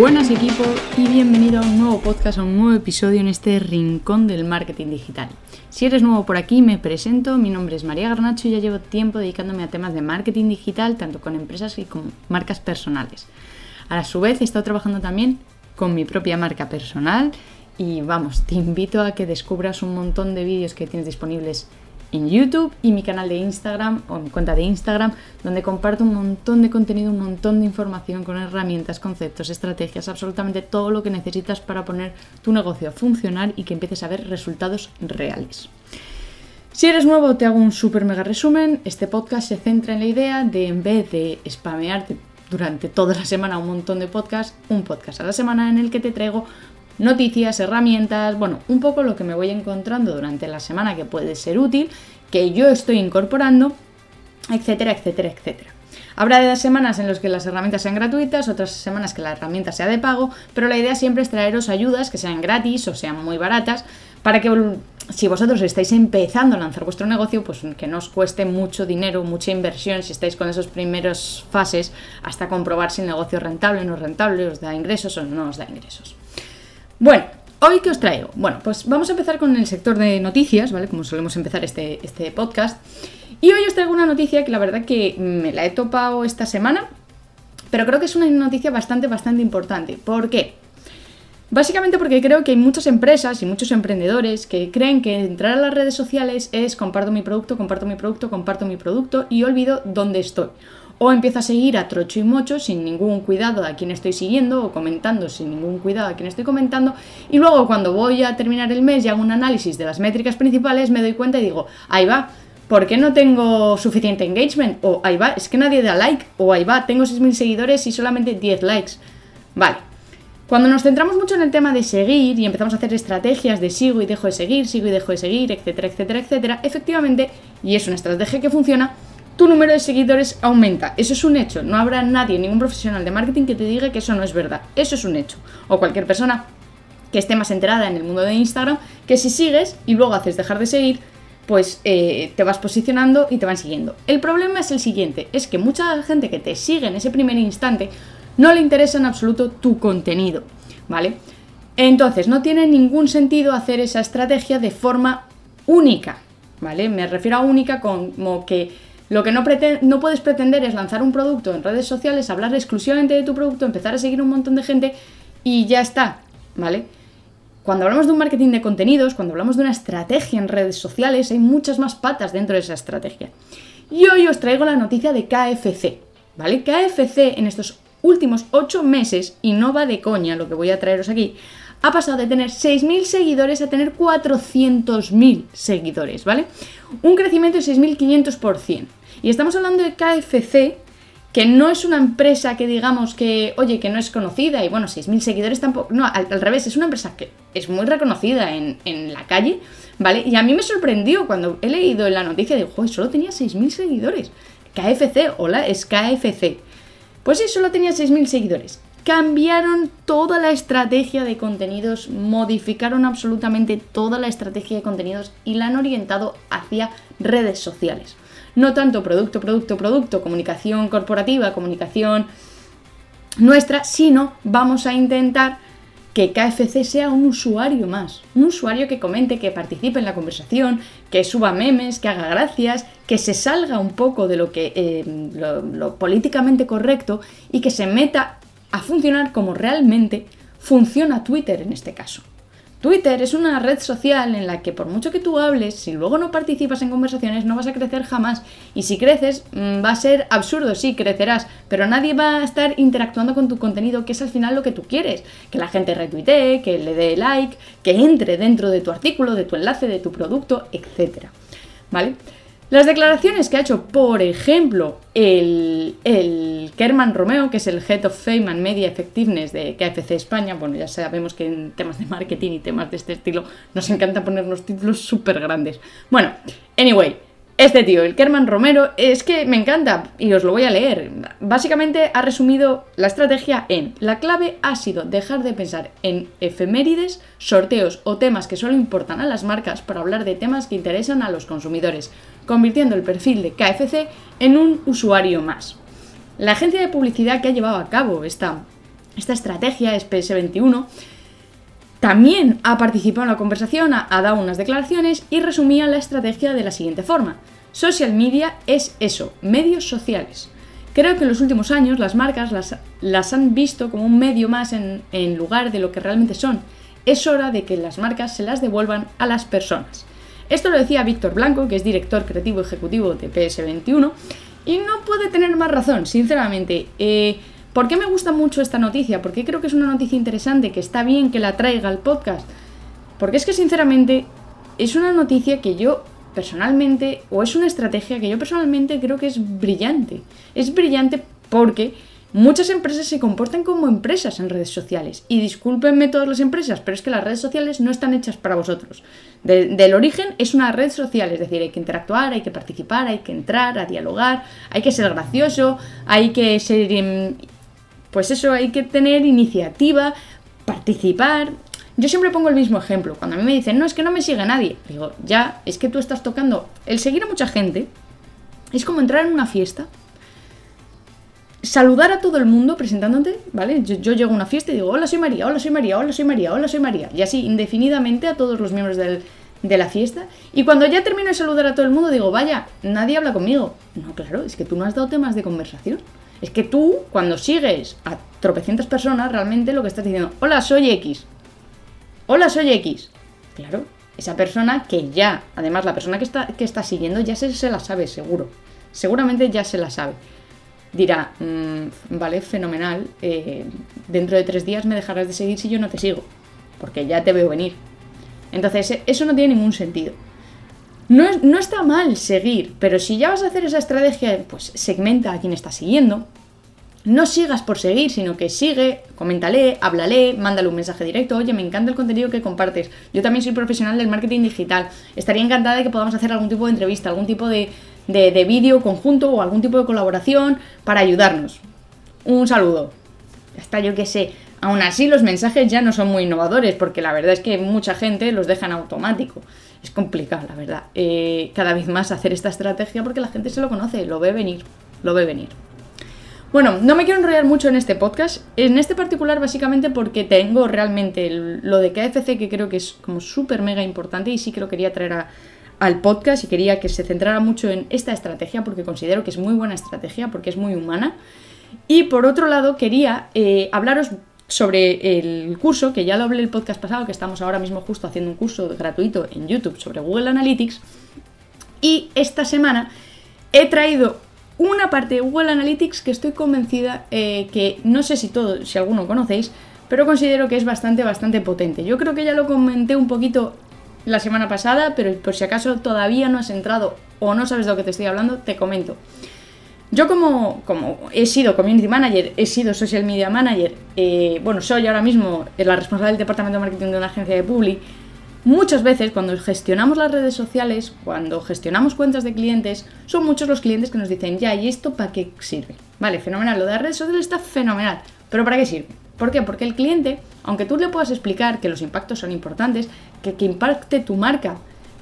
Buenas equipo y bienvenido a un nuevo podcast, a un nuevo episodio en este rincón del marketing digital. Si eres nuevo por aquí, me presento, mi nombre es María Garnacho y ya llevo tiempo dedicándome a temas de marketing digital, tanto con empresas y con marcas personales. A su vez he estado trabajando también con mi propia marca personal y vamos, te invito a que descubras un montón de vídeos que tienes disponibles en YouTube y mi canal de Instagram o mi cuenta de Instagram, donde comparto un montón de contenido, un montón de información con herramientas, conceptos, estrategias, absolutamente todo lo que necesitas para poner tu negocio a funcionar y que empieces a ver resultados reales. Si eres nuevo, te hago un super mega resumen. Este podcast se centra en la idea de, en vez de spamearte durante toda la semana un montón de podcasts, un podcast a la semana en el que te traigo noticias, herramientas, bueno, un poco lo que me voy encontrando durante la semana que puede ser útil, que yo estoy incorporando, etcétera, etcétera, etcétera. Habrá de semanas en las que las herramientas sean gratuitas, otras semanas que la herramienta sea de pago, pero la idea siempre es traeros ayudas que sean gratis o sean muy baratas para que si vosotros estáis empezando a lanzar vuestro negocio, pues que no os cueste mucho dinero, mucha inversión si estáis con esas primeras fases hasta comprobar si el negocio es rentable o no rentable, os da ingresos o no os da ingresos. Bueno, ¿hoy qué os traigo? Bueno, pues vamos a empezar con el sector de noticias, ¿vale? Como solemos empezar este, este podcast. Y hoy os traigo una noticia que la verdad que me la he topado esta semana, pero creo que es una noticia bastante, bastante importante. ¿Por qué? Básicamente porque creo que hay muchas empresas y muchos emprendedores que creen que entrar a las redes sociales es comparto mi producto, comparto mi producto, comparto mi producto y olvido dónde estoy o empiezo a seguir a trocho y mocho sin ningún cuidado a quien estoy siguiendo o comentando sin ningún cuidado a quien estoy comentando y luego cuando voy a terminar el mes y hago un análisis de las métricas principales me doy cuenta y digo, ahí va, ¿por qué no tengo suficiente engagement? O ahí va, es que nadie da like, o ahí va, tengo 6.000 seguidores y solamente 10 likes. Vale. Cuando nos centramos mucho en el tema de seguir y empezamos a hacer estrategias de sigo y dejo de seguir, sigo y dejo de seguir, etcétera, etcétera, etcétera, efectivamente, y es una estrategia que funciona, tu número de seguidores aumenta. Eso es un hecho. No habrá nadie, ningún profesional de marketing que te diga que eso no es verdad. Eso es un hecho. O cualquier persona que esté más enterada en el mundo de Instagram, que si sigues y luego haces dejar de seguir, pues eh, te vas posicionando y te van siguiendo. El problema es el siguiente, es que mucha gente que te sigue en ese primer instante no le interesa en absoluto tu contenido, ¿vale? Entonces, no tiene ningún sentido hacer esa estrategia de forma única, ¿vale? Me refiero a única como que lo que no, puedes pretender es lanzar un producto en redes sociales, hablar exclusivamente de tu producto, empezar a seguir un montón de gente y ya está, ¿vale? Cuando hablamos de un marketing de contenidos, cuando hablamos de una estrategia en redes sociales, hay muchas más patas dentro de esa estrategia. Y hoy os traigo la noticia de KFC, ¿vale? KFC en estos últimos 8 meses, y no va de coña lo que voy a traeros aquí, ha pasado de tener 6.000 seguidores a tener 400.000 seguidores, ¿vale? Un crecimiento de 6.500%. Y estamos hablando de KFC, que no es una empresa que digamos que, oye, que no es conocida y bueno, 6.000 seguidores tampoco, no, al, revés, es una empresa que es muy reconocida en, la calle, ¿vale? Y a mí me sorprendió cuando he leído en la noticia de, joder, solo tenía 6.000 seguidores. KFC, hola, es KFC. Pues sí, solo tenía 6.000 seguidores. Cambiaron toda la estrategia de contenidos, modificaron absolutamente toda la estrategia de contenidos y la han orientado hacia redes sociales no tanto producto, producto, producto, comunicación corporativa, comunicación nuestra, sino vamos a intentar que KFC sea un usuario más, un usuario que comente, que participe en la conversación, que suba memes, que haga gracias, que se salga un poco de lo que eh, lo políticamente correcto y que se meta a funcionar como realmente funciona Twitter en este caso. Twitter es una red social en la que por mucho que tú hables, si luego no participas en conversaciones no vas a crecer jamás. Y si creces mm, va a ser absurdo, sí, crecerás, pero nadie va a estar interactuando con tu contenido, que es al final lo que tú quieres. Que la gente retuitee, que le dé like, que entre dentro de tu artículo, de tu enlace, de tu producto, etc. ¿Vale? Las declaraciones que ha hecho, por ejemplo, el, Kerman Romeo, que es el Head of Fame and Media Effectiveness de KFC España, bueno, ya sabemos que en temas de marketing y temas de este estilo nos encanta ponernos títulos súper grandes. Bueno, anyway, este tío, el Kerman Romero, es que me encanta y os lo voy a leer. Básicamente ha resumido la estrategia en la clave ha sido dejar de pensar en efemérides, sorteos o temas que solo importan a las marcas para hablar de temas que interesan a los consumidores, convirtiendo el perfil de KFC en un usuario más. La agencia de publicidad que ha llevado a cabo esta esta estrategia es PS21, también ha participado en la conversación, ha, dado unas declaraciones y resumía la estrategia de la siguiente forma. Social media es eso, medios sociales. Creo que en los últimos años las marcas las, han visto como un medio más en, en lugar de lo que realmente son. Es hora de que las marcas se las devuelvan a las personas. Esto lo decía Víctor Blanco, que es director creativo ejecutivo de PS21, y no puede tener más razón, sinceramente. Eh, ¿Por qué me gusta mucho esta noticia? Porque creo que es una noticia interesante, que está bien que la traiga al podcast. Porque es que sinceramente es una noticia que yo personalmente, o es una estrategia que yo personalmente creo que es brillante. Es brillante porque muchas empresas se comportan como empresas en redes sociales. Y discúlpenme todas las empresas, pero es que las redes sociales no están hechas para vosotros. del origen es una red social, es decir, hay que interactuar, hay que participar, hay que entrar, a dialogar, hay que ser gracioso, hay que ser... Pues eso, hay que tener iniciativa, participar, yo siempre pongo el mismo ejemplo. Cuando a mí me dicen, no, es que no me sigue nadie. Digo, ya, es que tú estás tocando. El seguir a mucha gente es como entrar en una fiesta. Saludar a todo el mundo presentándote, ¿vale? Yo, llego a una fiesta y digo, hola, soy María, hola, soy María, hola, soy María, hola, soy María. Y así, indefinidamente a todos los miembros de la fiesta. Y cuando ya termino de saludar a todo el mundo, digo, vaya, nadie habla conmigo. No, claro, es que tú no has dado temas de conversación. Es que tú, cuando sigues a tropecientas personas, realmente lo que estás diciendo, hola, soy X. Hola, soy X. Claro, esa persona que ya, además la persona que está, que está siguiendo ya se, se la sabe, seguro. Seguramente ya se la sabe. Dirá, mm, vale, fenomenal, eh, dentro de tres días me dejarás de seguir si yo no te sigo, porque ya te veo venir. Entonces, eso no tiene ningún sentido. No, no, está mal seguir, pero si ya vas a hacer esa estrategia, pues segmenta a quien está siguiendo, no sigas por seguir, sino que sigue, coméntale, háblale, mándale un mensaje directo, oye, me encanta el contenido que compartes. Yo también soy profesional del marketing digital. Estaría encantada de que podamos hacer algún tipo de entrevista, algún tipo de, de, vídeo conjunto o algún tipo de colaboración para ayudarnos. Un saludo. Hasta yo que sé. Aún así, los mensajes ya no son muy innovadores, porque la verdad es que mucha gente los deja en automático. Es complicado, la verdad. Eh, cada vez más hacer esta estrategia porque la gente se lo conoce, lo ve venir, lo ve venir. Bueno, no me quiero enrollar mucho en este podcast, en este particular básicamente porque tengo realmente lo de KFC que creo que es como súper mega importante y sí que lo quería traer al podcast y quería que se centrara mucho en esta estrategia porque considero que es muy buena estrategia, porque es muy humana. Y por otro lado quería eh, hablaros sobre el curso, que ya lo hablé el podcast pasado, que estamos ahora mismo justo haciendo un curso gratuito en YouTube sobre Google Analytics. Y esta semana he traído una parte de Google Analytics que estoy convencida eh, que no sé si todo, si alguno conocéis, pero considero que es bastante, bastante potente. Yo creo que ya lo comenté un poquito la semana pasada, pero por si acaso todavía no has entrado o no sabes de lo que te estoy hablando, te comento. Yo como, como he sido community manager, he sido social media manager, eh, bueno, soy ahora mismo la responsable del departamento de marketing de una agencia de Publi, Muchas veces cuando gestionamos las redes sociales, cuando gestionamos cuentas de clientes, son muchos los clientes que nos dicen, ya, ¿y esto para qué sirve? Vale, fenomenal, lo de las redes sociales está fenomenal, pero ¿para qué sirve? ¿Por qué? Porque el cliente, aunque tú le puedas explicar que los impactos son importantes, que que impacte tu marca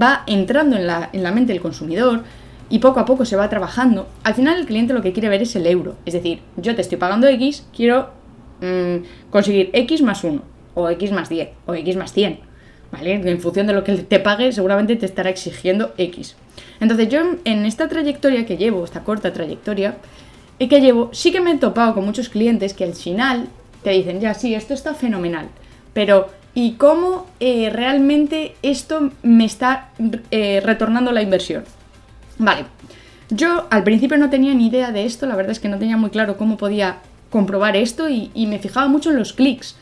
va entrando en la, en la mente del consumidor y poco a poco se va trabajando, al final el cliente lo que quiere ver es el euro. Es decir, yo te estoy pagando X, quiero mm, conseguir X más 1, o X más 10, o X más 100 ¿vale? En función de lo que te pague, seguramente te estará exigiendo X. Entonces yo en esta trayectoria que llevo, esta corta trayectoria, y que llevo, sí que me he topado con muchos clientes que al final te dicen, ya sí, esto está fenomenal, pero ¿y cómo eh, realmente esto me está eh, retornando la inversión? Vale, yo al principio no tenía ni idea de esto, la verdad es que no tenía muy claro cómo podía comprobar esto y, me fijaba mucho en los clics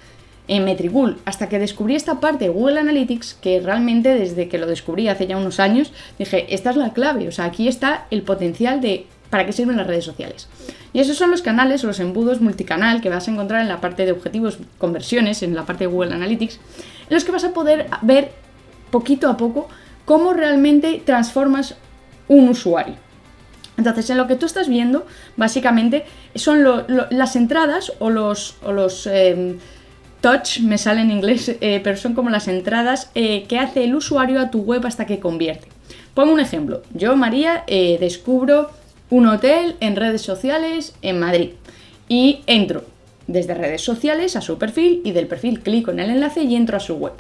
en Metricool, hasta que descubrí esta parte de Google Analytics, que realmente desde que lo descubrí hace ya unos años, dije, esta es la clave, o sea, aquí está el potencial de para qué sirven las redes sociales. Y esos son los canales o los embudos multicanal que vas a encontrar en la parte de objetivos, conversiones, en la parte de Google Analytics, en los que vas a poder ver poquito a poco cómo realmente transformas un usuario. Entonces, en lo que tú estás viendo, básicamente, son las entradas o los, los em, touch, me sale en inglés, eh, pero son como las entradas eh, que hace el usuario a tu web hasta que convierte. Pongo un ejemplo. Yo, María, eh, descubro un hotel en redes sociales en Madrid y entro. desde redes sociales a su perfil y del perfil clico en el enlace y entro a su web.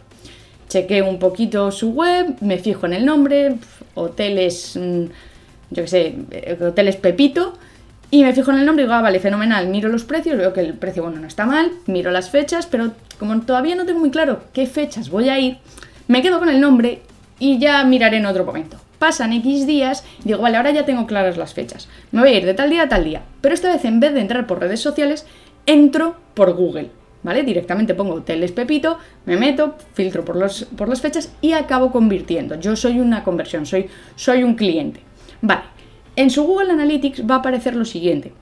Chequeo un poquito su web, me fijo en el nombre, hoteles, mm, yo qué sé, eh, hoteles Pepito, y me fijo en el nombre y digo, ah, vale, fenomenal, miro los precios, veo que el precio, bueno, no está mal, miro las fechas, pero como todavía no tengo muy claro qué fechas voy a ir, me quedo con el nombre y ya miraré en otro momento. Pasan X días y digo, vale, ahora ya tengo claras las fechas. Me voy a ir de tal día a tal día. Pero esta vez en vez de entrar por redes sociales, entro por Google. ¿Vale? Directamente pongo hoteles Pepito, me meto, filtro por, los, por las fechas y acabo convirtiendo. Yo soy una conversión, soy, soy un cliente. Vale, en su Google Analytics va a aparecer lo siguiente.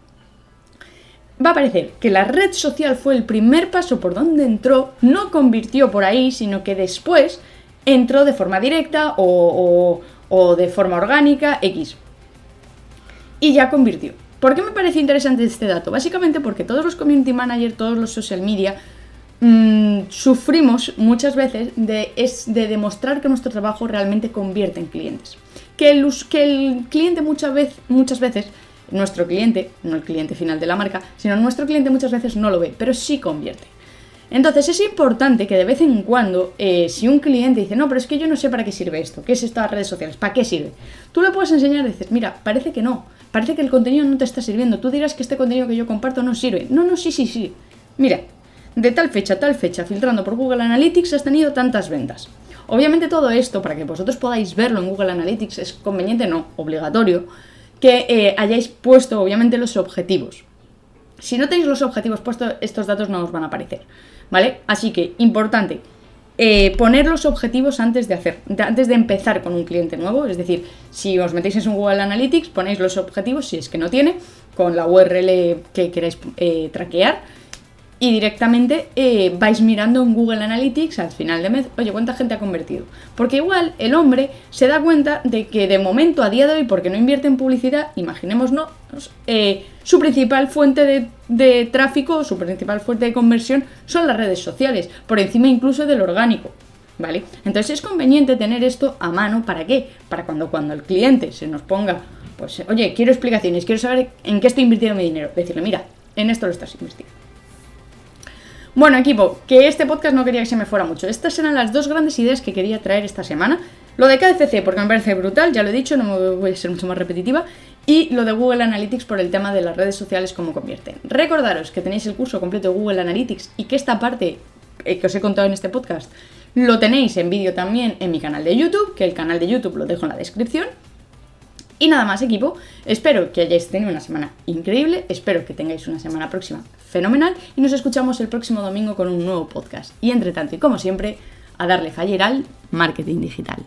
Va a aparecer que la red social fue el primer paso por donde entró, no convirtió por ahí, sino que después entró de forma directa o, o de forma orgánica, X. Y ya convirtió. ¿Por qué me parece interesante este dato? Básicamente porque todos los community managers, todos los social media, mmm, sufrimos muchas veces de, es de demostrar que nuestro trabajo realmente convierte en clientes. Que el, que el cliente muchas, vez, muchas veces, nuestro cliente, no el cliente final de la marca, sino nuestro cliente muchas veces no lo ve, pero sí convierte. Entonces es importante que de vez en cuando, eh, si un cliente dice, no, pero es que yo no sé para qué sirve esto, qué es esto de las redes sociales, ¿para qué sirve? Tú le puedes enseñar y dices, mira, parece que no, parece que el contenido no te está sirviendo, tú dirás que este contenido que yo comparto no sirve. No, no, sí, sí, sí. Mira, de tal fecha a tal fecha, filtrando por Google Analytics, has tenido tantas ventas. Obviamente todo esto, para que vosotros podáis verlo en Google Analytics, es conveniente, no, obligatorio, que eh, hayáis puesto obviamente los objetivos. Si no tenéis los objetivos puestos, estos datos no os van a aparecer. ¿vale? Así que, importante, eh, poner los objetivos antes de hacer, antes de empezar con un cliente nuevo. Es decir, si os metéis en Google Analytics, ponéis los objetivos, si es que no tiene, con la URL que queráis eh, traquear y directamente eh, vais mirando en Google Analytics al final de mes, oye, ¿cuánta gente ha convertido? Porque igual el hombre se da cuenta de que de momento, a día de hoy, porque no invierte en publicidad, imaginémonos, eh, su principal fuente de, de tráfico, su principal fuente de conversión son las redes sociales, por encima incluso del orgánico. ¿Vale? Entonces es conveniente tener esto a mano, ¿para qué? Para cuando, cuando el cliente se nos ponga, pues, oye, quiero explicaciones, quiero saber en qué estoy invirtiendo mi dinero. Decirle, mira, en esto lo estás invirtiendo. Bueno, equipo, que este podcast no quería que se me fuera mucho. Estas eran las dos grandes ideas que quería traer esta semana. Lo de KFC, porque me parece brutal, ya lo he dicho, no voy a ser mucho más repetitiva. Y lo de Google Analytics por el tema de las redes sociales, cómo convierten. Recordaros que tenéis el curso completo de Google Analytics y que esta parte eh, que os he contado en este podcast lo tenéis en vídeo también en mi canal de YouTube, que el canal de YouTube lo dejo en la descripción. Y nada más, equipo. Espero que hayáis tenido una semana increíble. Espero que tengáis una semana próxima fenomenal. Y nos escuchamos el próximo domingo con un nuevo podcast. Y entre tanto, y como siempre, a darle faller al marketing digital.